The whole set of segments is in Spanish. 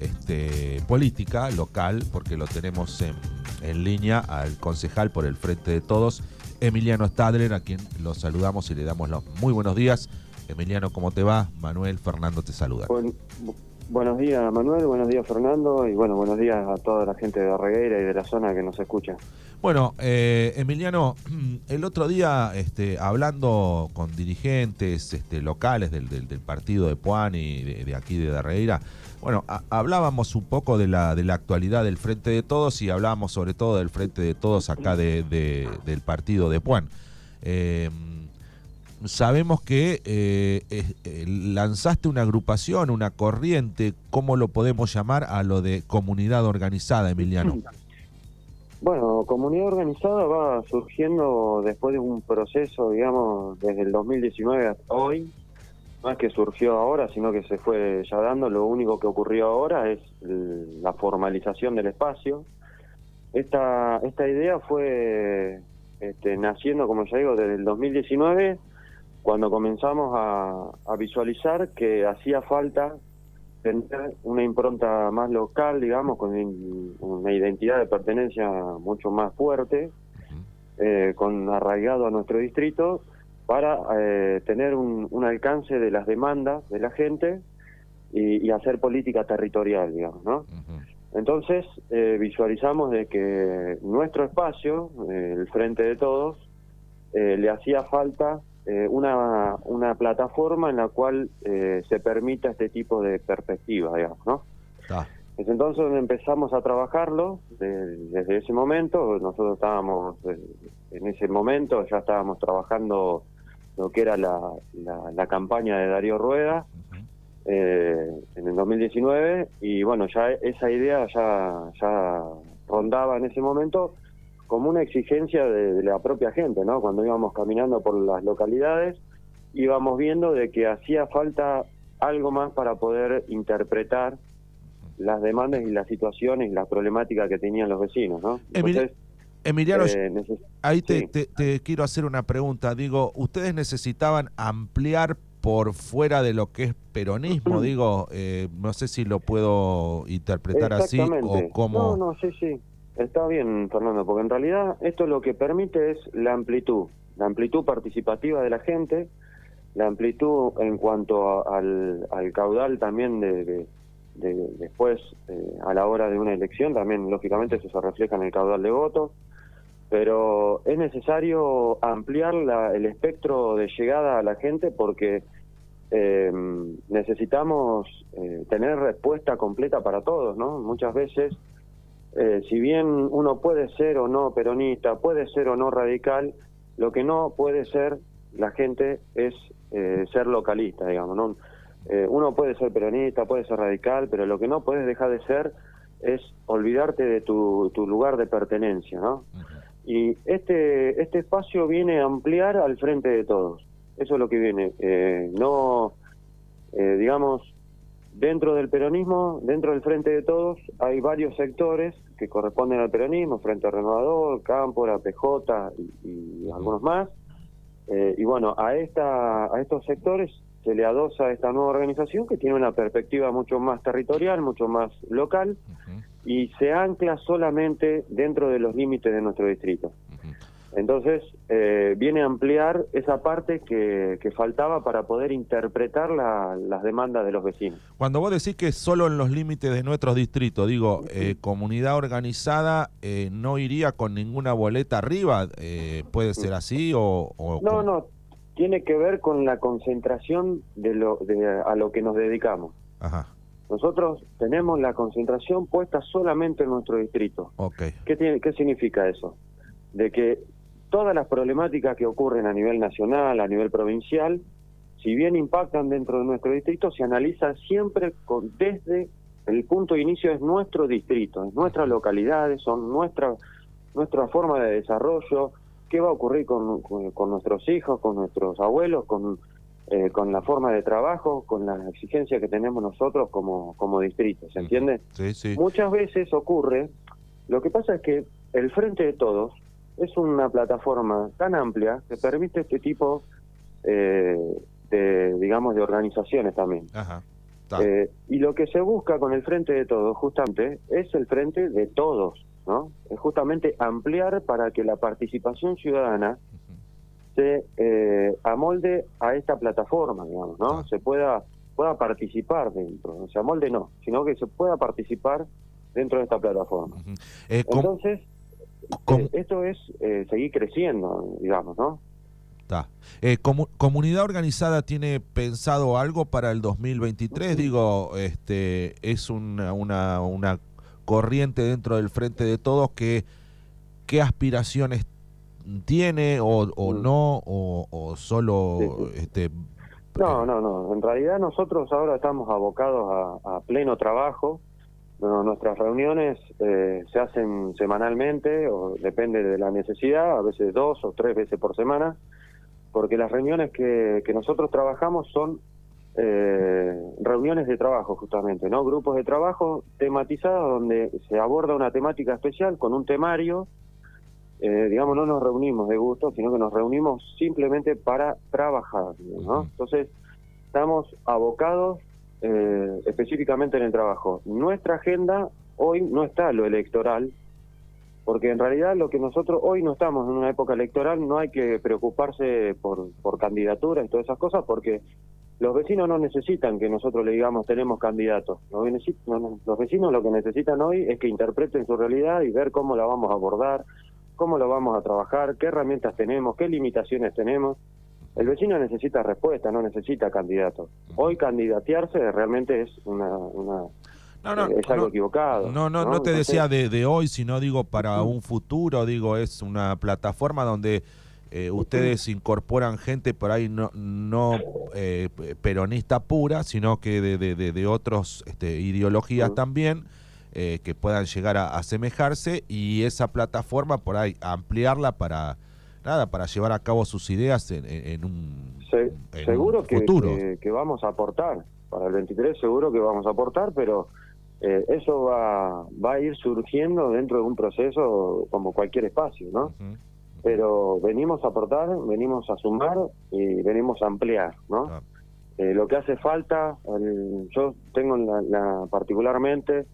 este, política local, porque lo tenemos en, línea al concejal por el Frente de Todos, Emiliano Stadler, a quien lo saludamos y le damos los muy buenos días. Emiliano, ¿cómo te va? Manuel, Fernando te saluda. Buen- bu- buenos días Manuel, buenos días Fernando y bueno, buenos días a toda la gente de Regueira y de la zona que nos escucha. Bueno, eh, Emiliano, el otro día este, hablando con dirigentes este, locales del, partido de Puan y de, aquí de Darreira, bueno, hablábamos un poco de la, de la actualidad del Frente de Todos y hablábamos sobre todo del Frente de Todos acá de, de- del partido de Puan. Eh, sabemos que eh, eh, lanzaste una agrupación, una corriente, ¿cómo lo podemos llamar a lo de comunidad organizada, Emiliano? Bueno, comunidad organizada va surgiendo después de un proceso, digamos, desde el 2019 hasta hoy. No es que surgió ahora, sino que se fue ya dando. Lo único que ocurrió ahora es la formalización del espacio. Esta, esta idea fue este, naciendo, como ya digo, desde el 2019, cuando comenzamos a, a visualizar que hacía falta tener una impronta más local, digamos, con una identidad de pertenencia mucho más fuerte, eh, con arraigado a nuestro distrito, para eh, tener un, un alcance de las demandas de la gente y, y hacer política territorial, digamos, ¿no? Entonces eh, visualizamos de que nuestro espacio, el Frente de Todos, eh, le hacía falta eh, una, una plataforma en la cual eh, se permita este tipo de perspectiva, digamos, ¿no? Desde entonces empezamos a trabajarlo, de- desde ese momento, nosotros estábamos, eh, en ese momento ya estábamos trabajando lo que era la, la, la campaña de Darío Rueda, eh, en el 2019 y bueno, ya esa idea ya, ya rondaba en ese momento como una exigencia de, de la propia gente, ¿no? Cuando íbamos caminando por las localidades íbamos viendo de que hacía falta algo más para poder interpretar las demandas y las situaciones y las problemáticas que tenían los vecinos, ¿no? Entonces, Emiliano, eh, ahí te, sí. te- te quiero hacer una pregunta. Digo, ¿ustedes necesitaban ampliar por fuera de lo que es peronismo? Digo, eh, no sé si lo puedo interpretar así o cómo... No, no, sí, sí. Está bien, Fernando, porque en realidad esto lo que permite es la amplitud, la amplitud participativa de la gente, la amplitud en cuanto al, al caudal también de, de- de- después eh, a la hora de una elección, también lógicamente eso se refleja en el caudal de votos, pero es necesario ampliar la- el espectro de llegada a la gente porque eh, necesitamos eh, tener respuesta completa para todos, ¿no? Muchas veces, eh, si bien uno puede ser o no peronista, puede ser o no radical, lo que no puede ser la gente es eh, ser localista, digamos, ¿no? Eh, uno puede ser peronista, puede ser radical, pero lo que no puedes dejar de ser es olvidarte de tu, tu lugar de pertenencia, ¿no? Y este, este espacio viene a ampliar al frente de todos. Eso es lo que viene. Eh, no, eh, digamos, dentro del peronismo, dentro del frente de todos, hay varios sectores que corresponden al peronismo, Frente Renovador, Cámpora, PJ y, y algunos más. Eh, y bueno, a, esta, a estos sectores se le adosa esta nueva organización que tiene una perspectiva mucho más territorial, mucho más local y se ancla solamente dentro de los límites de nuestro distrito. Entonces, eh, viene a ampliar esa parte que, que faltaba para poder interpretar la- las demandas de los vecinos. Cuando vos decís que solo en los límites de nuestros distritos, digo, eh, comunidad organizada eh, no iría con ninguna boleta arriba, eh, ¿puede ser así o...? o No, no, tiene que ver con la concentración de lo, de, a lo que nos dedicamos. Ajá, Nosotros tenemos la concentración puesta solamente en nuestro distrito. ok. ¿Qué, tiene, ¿Qué significa eso? De que todas las problemáticas que ocurren a nivel nacional, a nivel provincial, si bien impactan dentro de nuestro distrito, se analiza siempre con, desde el punto de inicio es nuestro distrito, es nuestras localidades, son nuestra, nuestra forma de desarrollo, qué va a ocurrir con, con- con nuestros hijos, con nuestros abuelos, con, eh, con la forma de trabajo, con la exigencia que tenemos nosotros como, como distrito, ¿se entiende? Sí, sí. Muchas veces ocurre, lo que pasa es que el Frente de Todos es una plataforma tan amplia que permite este tipo eh, de, digamos, de organizaciones también. Ajá. Eh, y lo que se busca con el frente de todos, justamente, es el frente de todos, ¿no? Es justamente ampliar para que la participación ciudadana se eh, amolde a esta plataforma, digamos, ¿no? Se pueda pueda participar dentro, no se amolde no, sino que se pueda participar dentro de esta plataforma. Eh, Entonces, esto es seguir creciendo, digamos, ¿no? Eh, ¿Comunidad organizada tiene pensado algo para el 2023? Digo, este es una, una, una corriente dentro del Frente de Todos que qué aspiraciones tiene o, mm. no o, solo este no no no en realidad nosotros ahora estamos abocados a, pleno trabajo nuestras reuniones eh, se hacen semanalmente o depende de la necesidad a veces dos o tres veces por semana porque las reuniones que, que nosotros trabajamos son eh, reuniones de trabajo justamente, ¿no? Grupos de trabajo tematizados donde se aborda una temática especial con un temario. Eh, digamos, no nos reunimos de gusto, sino que nos reunimos simplemente para trabajar, ¿no? Entonces, estamos abocados eh, específicamente en el trabajo. Nuestra agenda hoy no está lo electoral, porque en realidad lo que nosotros hoy no estamos en una época electoral, no hay que preocuparse por, por candidaturas y todas esas cosas, porque los vecinos no necesitan que nosotros le digamos tenemos candidatos. Los, los vecinos lo que necesitan hoy es que interpreten su realidad y ver cómo la vamos a abordar, cómo lo vamos a trabajar, qué herramientas tenemos, qué limitaciones tenemos. El vecino necesita respuesta, no necesita candidatos. Hoy candidatearse realmente es una, una no, no, es algo equivocado. No, no, no, te decía de, de, hoy, sino digo para un futuro, digo, es una plataforma donde eh, ustedes incorporan gente por ahí no, no eh, peronista pura, sino que de, de, de otras este, ideologías también. Eh, que puedan llegar a asemejarse y esa plataforma por ahí ampliarla para nada para llevar a cabo sus ideas en, un, seguro que, que, vamos a aportar para el 23 seguro que vamos a aportar pero eh, eso va, va a ir surgiendo dentro de un proceso como cualquier espacio, ¿no? Pero venimos a aportar, venimos a sumar y venimos a ampliar, ¿no? Eh, lo que hace falta, yo tengo la, particularmente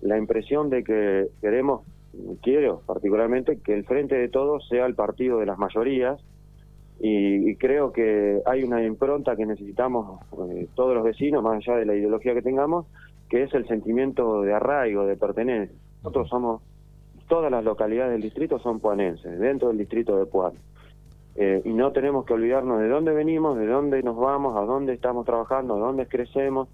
la impresión de que queremos, quiero particularmente, que el Frente de Todos sea el partido de las mayorías, y, creo que hay una impronta que necesitamos eh, todos los vecinos, más allá de la ideología que tengamos, que es el sentimiento de arraigo, de pertenencia. Nosotros somos, todas las localidades del distrito son puanenses, dentro del distrito de Puan. Eh, y no tenemos que olvidarnos de dónde venimos, de dónde nos vamos, a dónde estamos trabajando, a dónde crecemos.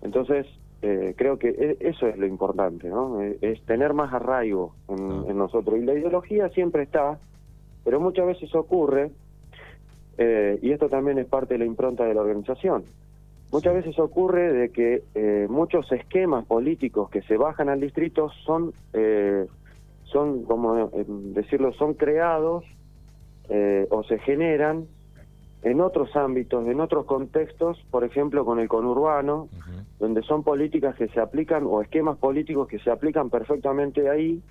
Entonces, eh, creo que e, eso es lo importante, ¿no? Eh, es tener más arraigo en, en, nosotros. Y la ideología siempre está, pero muchas veces ocurre, y esto también es parte de la impronta de la organización, Muchas veces ocurre de que eh, muchos esquemas políticos que se bajan al distrito son, eh, son como eh, decirlo, son creados o se generan en otros ámbitos, en otros contextos, por ejemplo con el conurbano, donde son políticas que se aplican o esquemas políticos que se aplican perfectamente ahí,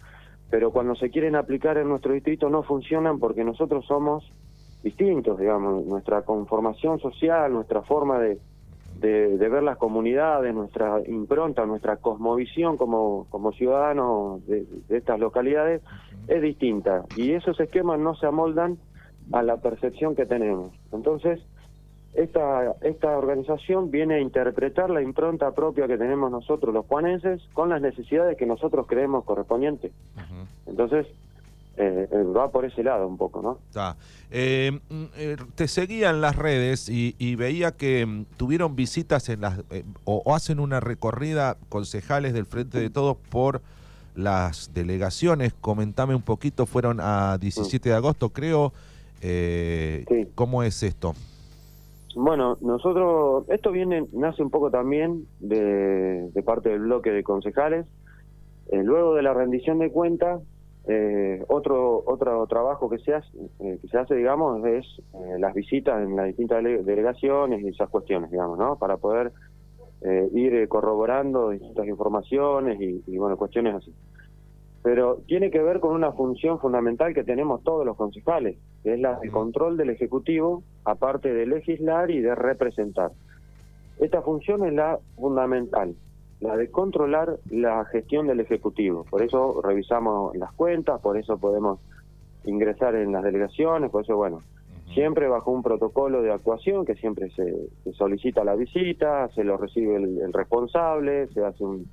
pero cuando se quieren aplicar en nuestro distrito no funcionan porque nosotros somos distintos, digamos, nuestra conformación social, nuestra forma de, de, ver las comunidades, nuestra impronta, nuestra cosmovisión como, como ciudadanos de, estas localidades es distinta. Y esos esquemas no se amoldan a la percepción que tenemos. Entonces, esta, esta organización viene a interpretar la impronta propia que tenemos nosotros los juanenses con las necesidades que nosotros creemos correspondientes. Entonces, eh, eh, va por ese lado un poco, ¿no? Eh, mm, te seguía en las redes y, veía que mm, tuvieron visitas en las o, hacen una recorrida concejales del Frente de Todos por las delegaciones. Comentame un poquito, fueron a 17 de agosto, creo. ¿Cómo es esto? Bueno, nosotros, esto viene, nace un poco también de, de parte del bloque de concejales. luego de la rendición de cuentas, eh, otro otro trabajo que se hace, eh, que se hace digamos, es eh, las visitas en las distintas delegaciones y esas cuestiones, digamos, ¿no? Para poder eh, ir corroborando distintas informaciones y, bueno, cuestiones así. Pero tiene que ver con una función fundamental que tenemos todos los concejales, que es la de control del Ejecutivo, aparte de legislar y de representar. Esta función es la fundamental, la de controlar la gestión del Ejecutivo. Por eso revisamos las cuentas, por eso podemos ingresar en las delegaciones, por eso, bueno, siempre bajo un protocolo de actuación que siempre se, solicita la visita, se lo recibe el, responsable, se hace un,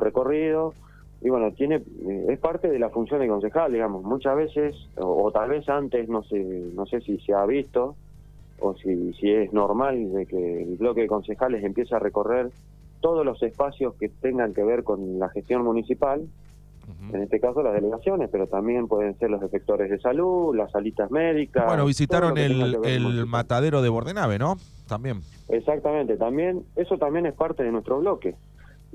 recorrido y bueno, tiene eh, es parte de la función de concejal, digamos. Muchas veces, o, tal vez antes, no sé, no sé si se ha visto o si, si es normal de que el bloque de concejales empiece a recorrer todos los espacios que tengan que ver con la gestión municipal en este caso las delegaciones, pero también pueden ser los efectores de salud, las salitas médicas. Bueno, visitaron el, el matadero de Bordenave, ¿no? También. Exactamente, también eso también es parte de nuestro bloque.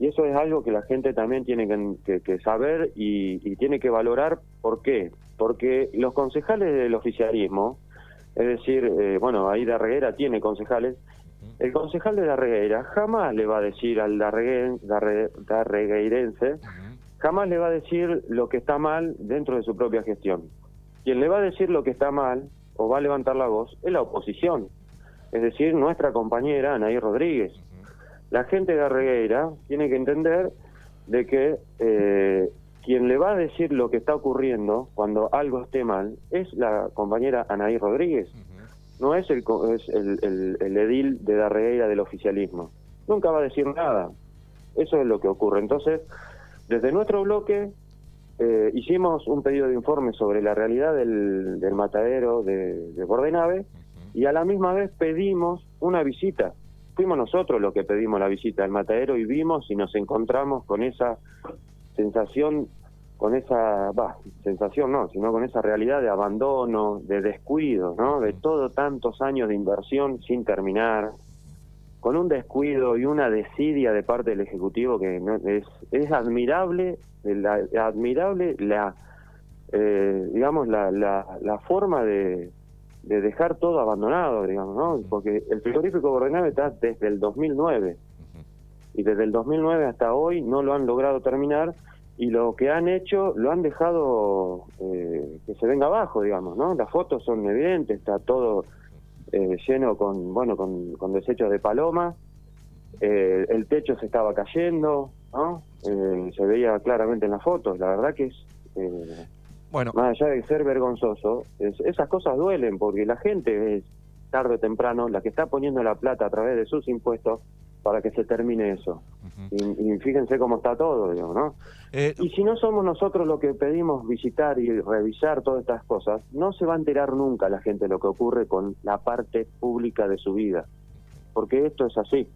Y eso es algo que la gente también tiene que, saber y, tiene que valorar. ¿Por qué? Porque los concejales del oficialismo, es decir, eh, bueno, ahí Darreguera tiene concejales, el concejal de Darreguera jamás le va a decir al darregueirense jamás le va a decir lo que está mal dentro de su propia gestión. Quien le va a decir lo que está mal o va a levantar la voz es la oposición, es decir, nuestra compañera Anaí Rodríguez. La gente de Arregueira tiene que entender de que eh, quien le va a decir lo que está ocurriendo cuando algo esté mal es la compañera Anaí Rodríguez, no es el, es el, el edil de Darregueira del oficialismo. Nunca va a decir nada. Eso es lo que ocurre. Entonces, desde nuestro bloque eh, hicimos un pedido de informe sobre la realidad del, matadero de, de, Bordenave y a la misma vez pedimos una visita. Fuimos nosotros los que pedimos la visita al matadero y vimos y nos encontramos con esa sensación, con esa, va, sensación no, sino con esa realidad de abandono, de descuido, ¿no? De todo tantos años de inversión sin terminar, con un descuido y una desidia de parte del Ejecutivo que no, es, es admirable, la, admirable la, eh, digamos, la, la, forma de, de, dejar todo abandonado, digamos, ¿no? Porque el frigorífico Bordenave está desde el 2009 y desde el 2009 hasta hoy no lo han logrado terminar y lo que han hecho lo han dejado eh, que se venga abajo, digamos, ¿no? Las fotos son evidentes, está todo eh, lleno con, bueno, con, desechos de paloma, eh, el techo se estaba cayendo, ¿no? Eh, se veía claramente en las fotos, la verdad que es, bueno. más allá de ser vergonzoso, esas cosas duelen porque la gente es tarde o temprano la que está poniendo la plata a través de sus impuestos para que se termine eso. y, fíjense cómo está todo, digamos, ¿no? Eh, y si no somos nosotros los que pedimos visitar y revisar todas estas cosas, no se va a enterar nunca la gente lo que ocurre con la parte pública de su vida, porque esto es así.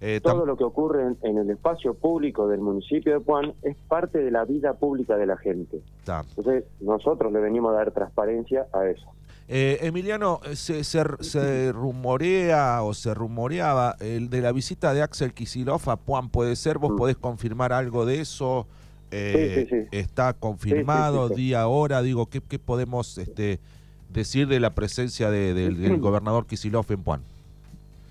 Eh, todo lo que ocurre en, el espacio público del municipio de Puan es parte de la vida pública de la gente. Entonces, nosotros le venimos a dar transparencia a eso. Eh, Emiliano, eh, se, se, rumorea o se rumoreaba el de la visita de Axel Kisilov a Puan, ¿puede ser? ¿Vos mm. podés confirmar algo de eso? Eh, ¿Está confirmado día, hora? Digo, ¿qué, qué podemos este, decir de la presencia del gobernador Kisilov en Puan?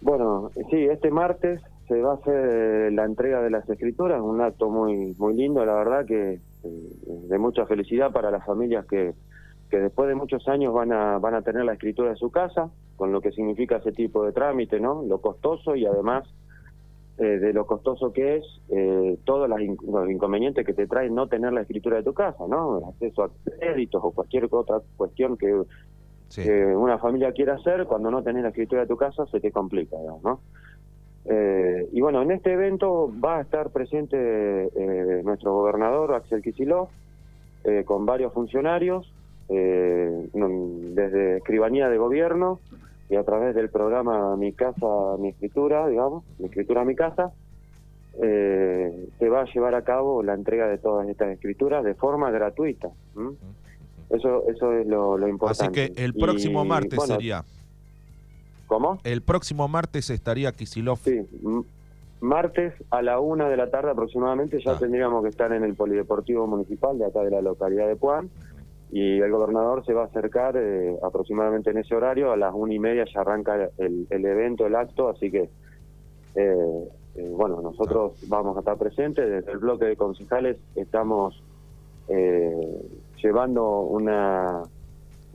Bueno, sí, este martes se va a hacer la entrega de las escrituras, un acto muy muy lindo, la verdad que de mucha felicidad para las familias que que después de muchos años van a, van a tener la escritura de su casa, con lo que significa ese tipo de trámite, ¿no? Lo costoso y además eh, de lo costoso que es, eh, todos los inconvenientes que te trae no tener la escritura de tu casa, ¿no? acceso a créditos o cualquier otra cuestión que, una familia quiera hacer, cuando no tenés la escritura de tu casa se te complica, ¿no? Eh, y bueno, en este evento va a estar presente eh, nuestro gobernador, Axel Kicillof, con varios funcionarios, eh, desde escribanía de gobierno y a través del programa Mi Casa, Mi Escritura, digamos, Mi Escritura, Mi Casa, eh, se va a llevar a cabo la entrega de todas estas escrituras de forma gratuita. Eso eso es lo, importante. Así que el próximo martes sería. ¿Cómo? El próximo martes estaría Kisilov. Sí, martes a la una de la tarde aproximadamente ya ah. tendríamos que estar en el Polideportivo Municipal de acá de la localidad de Puan y el gobernador se va a acercar eh, aproximadamente en ese horario, a las una y media ya arranca el, evento, el acto, así que eh, eh, bueno, nosotros vamos a estar presentes, desde el bloque de concejales estamos llevando una,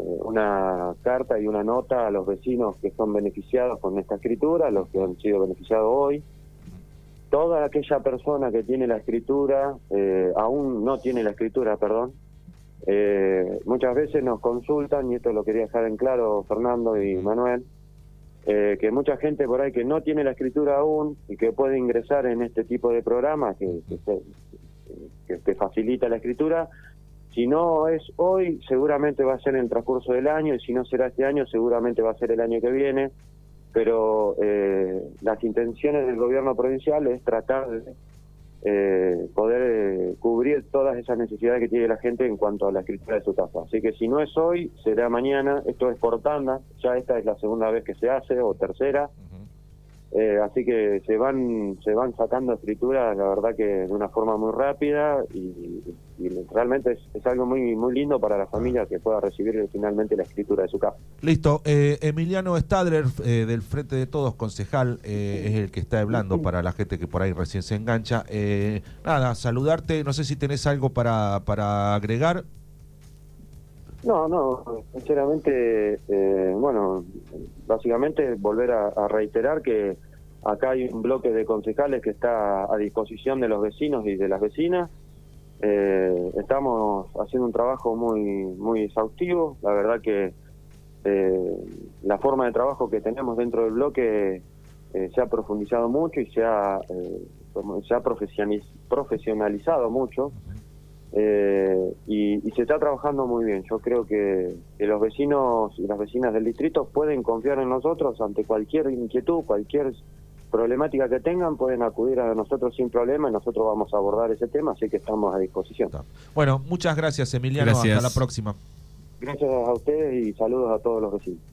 una carta y una nota a los vecinos que son beneficiados con esta escritura, los que han sido beneficiados hoy. Toda aquella persona que tiene la escritura, eh, aún no tiene la escritura, perdón, eh, muchas veces nos consultan, y esto lo quería dejar en claro Fernando y Manuel, eh, que mucha gente por ahí que no tiene la escritura aún y que puede ingresar en este tipo de programas que, que, que facilita la escritura, si no es hoy, seguramente va a ser en el transcurso del año, y si no será este año, seguramente va a ser el año que viene. Pero eh, las intenciones del gobierno provincial es tratar de eh, poder eh, cubrir todas esas necesidades que tiene la gente en cuanto a la escritura de su casa. Así que si no es hoy, será mañana. Esto es por tanda, ya esta es la segunda vez que se hace, o tercera. Eh, así que se van se van sacando escrituras, la verdad que de una forma muy rápida y, realmente es, algo muy muy lindo para la familia que pueda recibir finalmente la escritura de su casa. Listo. Eh, Emiliano Stadler, eh, del Frente de Todos, concejal, es el que está hablando para la gente que por ahí recién se engancha. nada, saludarte. No sé si tenés algo para, para agregar. No, no, sinceramente, eh, bueno, básicamente volver a, reiterar que acá hay un bloque de concejales que está a disposición de los vecinos y de las vecinas. Eh, estamos haciendo un trabajo muy, muy exhaustivo. La verdad que eh, la forma de trabajo que tenemos dentro del bloque se ha profundizado mucho y se ha, se ha profesionalizado mucho. Eh, y, se está trabajando muy bien. Yo creo que, los vecinos y las vecinas del distrito pueden confiar en nosotros ante cualquier inquietud, cualquier problemática que tengan, pueden acudir a nosotros sin problema y nosotros vamos a abordar ese tema, así que estamos a disposición. Bueno, muchas gracias Emiliano, hasta la próxima. Gracias a ustedes y saludos a todos los vecinos.